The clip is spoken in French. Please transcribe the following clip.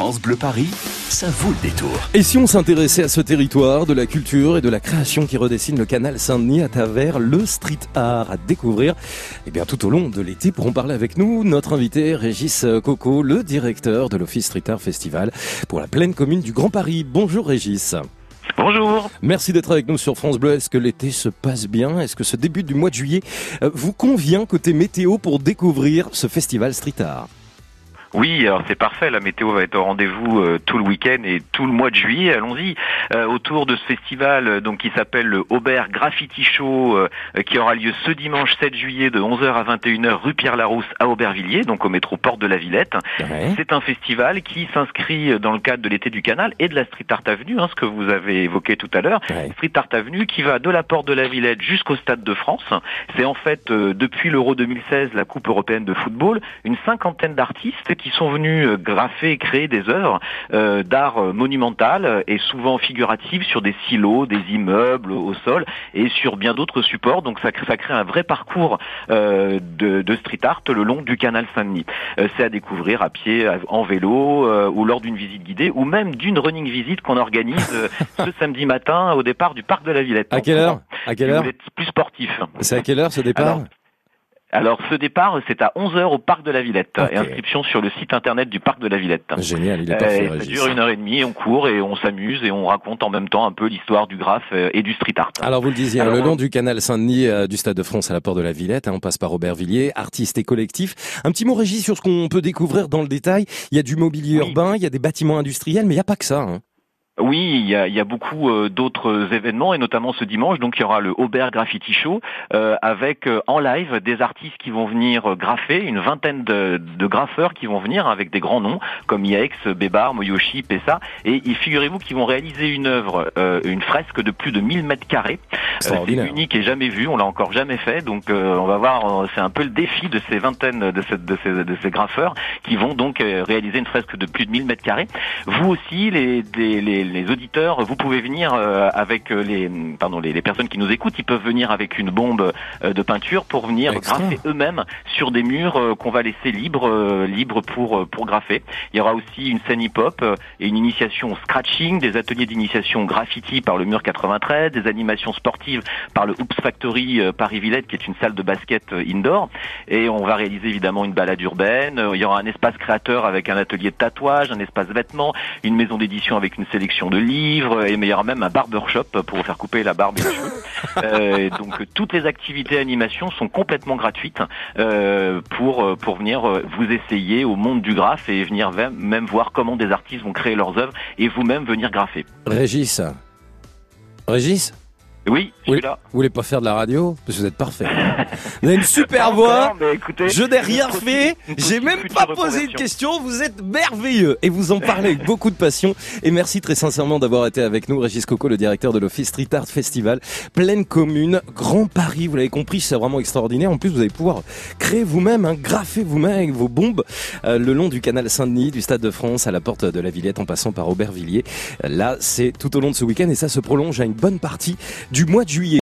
France Bleu Paris, ça vaut le détour. Et si on s'intéressait à ce territoire de la culture et de la création qui redessine le canal Saint-Denis à travers le street art à découvrir eh bien, tout au long de l'été pour en parler avec nous, notre invité Régis Coco, le directeur de l'Office Street Art Festival pour la pleine commune du Grand Paris. Bonjour Régis. Bonjour. Merci d'être avec nous sur France Bleu. Est-ce que l'été se passe bien? Est-ce que ce début du mois de juillet euh, vous convient côté météo pour découvrir ce festival street art? Oui, alors c'est parfait. La météo va être au rendez-vous euh, tout le week-end et tout le mois de juillet. Allons-y euh, autour de ce festival euh, donc qui s'appelle le Aubert Graffiti Show, qui aura lieu ce dimanche 7 juillet de 11h à 21h rue Pierre Larousse à Aubervilliers, donc au métro Porte de la Villette. C'est un festival qui s'inscrit dans le cadre de l'été du Canal et de la Street Art Avenue, hein, ce que vous avez évoqué tout à l'heure. Street Art Avenue qui va de la Porte de la Villette jusqu'au Stade de France. C'est en fait depuis l'Euro 2016, la Coupe européenne de football, une cinquantaine d'artistes qui sont venus euh, graffer et créer des œuvres euh, d'art euh, monumental et souvent figuratives sur des silos, des immeubles au sol et sur bien d'autres supports. Donc ça, ça crée un vrai parcours de, de, street art le long du canal Saint-Denis. C'est à découvrir à pied, en vélo ou lors d'une visite guidée ou même d'une running visite qu'on organise ce samedi matin au départ du parc de la Villette. À quelle heure? À quelle heure? Plus sportif. C'est à quelle heure ce départ? Alors, ce départ, c'est à 11h au Parc de la Villette. Et inscription sur le site internet du Parc de la Villette. Génial, il est parfait, Ça dure une heure et demie, on court et on s'amuse et on raconte en même temps un peu l'histoire du graphe euh, et du street art. Alors, vous le disiez, hein, le long du canal Saint-Denis euh, du Stade de France à la Porte de la Villette, hein, on passe par Aubervilliers, artistes et collectifs. Un petit mot, Régis, sur ce qu'on peut découvrir dans le détail. Il y a du mobilier urbain, il y a des bâtiments industriels, mais il n'y a pas que ça. Hein. Oui, il y a, il y a beaucoup euh, d'autres événements et notamment ce dimanche, donc il y aura le Aubert Graffiti Show euh, avec euh, en live des artistes qui vont venir graffer, une vingtaine de, de, graffeurs qui vont venir avec des grands noms comme Yex, Bébar, Moyoshi, Pessa et figurez-vous qu'ils vont réaliser une œuvre, une fresque de plus de 1000 mètres carrés. c'est unique et jamais vu, on l'a encore jamais fait, donc on va voir, c'est un peu le défi de ces vingtaines de, de, ces, de ces graffeurs qui vont donc réaliser une fresque de plus de 1000 mètres carrés. Vous aussi, les, les les auditeurs, vous pouvez venir euh, avec euh, les, pardon, les, personnes qui nous écoutent, ils peuvent venir avec une bombe euh, de peinture pour venir graffer eux-mêmes sur des murs qu'on va laisser libres, libres pour pour graffer. Il y aura aussi une scène hip-hop et une initiation scratching, des ateliers d'initiation graffiti par le mur 93, des animations sportives par le Oops Factory Paris-Villette, qui est une salle de basket indoor. Et on va réaliser évidemment une balade urbaine. Il y aura un espace créateur avec un atelier de tatouage, un espace vêtements, une maison d'édition avec une sélection de livres et il y aura même un barbershop pour vous faire couper la barbe et les cheveux. Euh, donc toutes les activités animation sont complètement gratuites euh, pour pour venir euh, vous essayer au monde du graphe et venir même voir comment des artistes vont créer leurs œuvres et vous-même venir graffer. Régis. Régis? Oui, je suis là. Vous voulez pas faire de la radio Parce que vous êtes parfait. Vous avez une super voix. je n'ai rien fait. J'ai même pas posé de question. Vous êtes merveilleux. Et vous en parlez avec beaucoup de passion. Et merci très sincèrement d'avoir été avec nous. Régis Coco, le directeur de l'Office Street Art Festival. Pleine commune, Grand Paris. Vous l'avez compris, c'est vraiment extraordinaire. En plus, vous allez pouvoir créer vous-même, hein, graffer vous-même avec vos bombes euh, le long du canal Saint-Denis, du Stade de France à la porte de la Villette en passant par Aubervilliers. Là, c'est tout au long de ce week-end et ça se prolonge à une bonne partie du mois de juillet.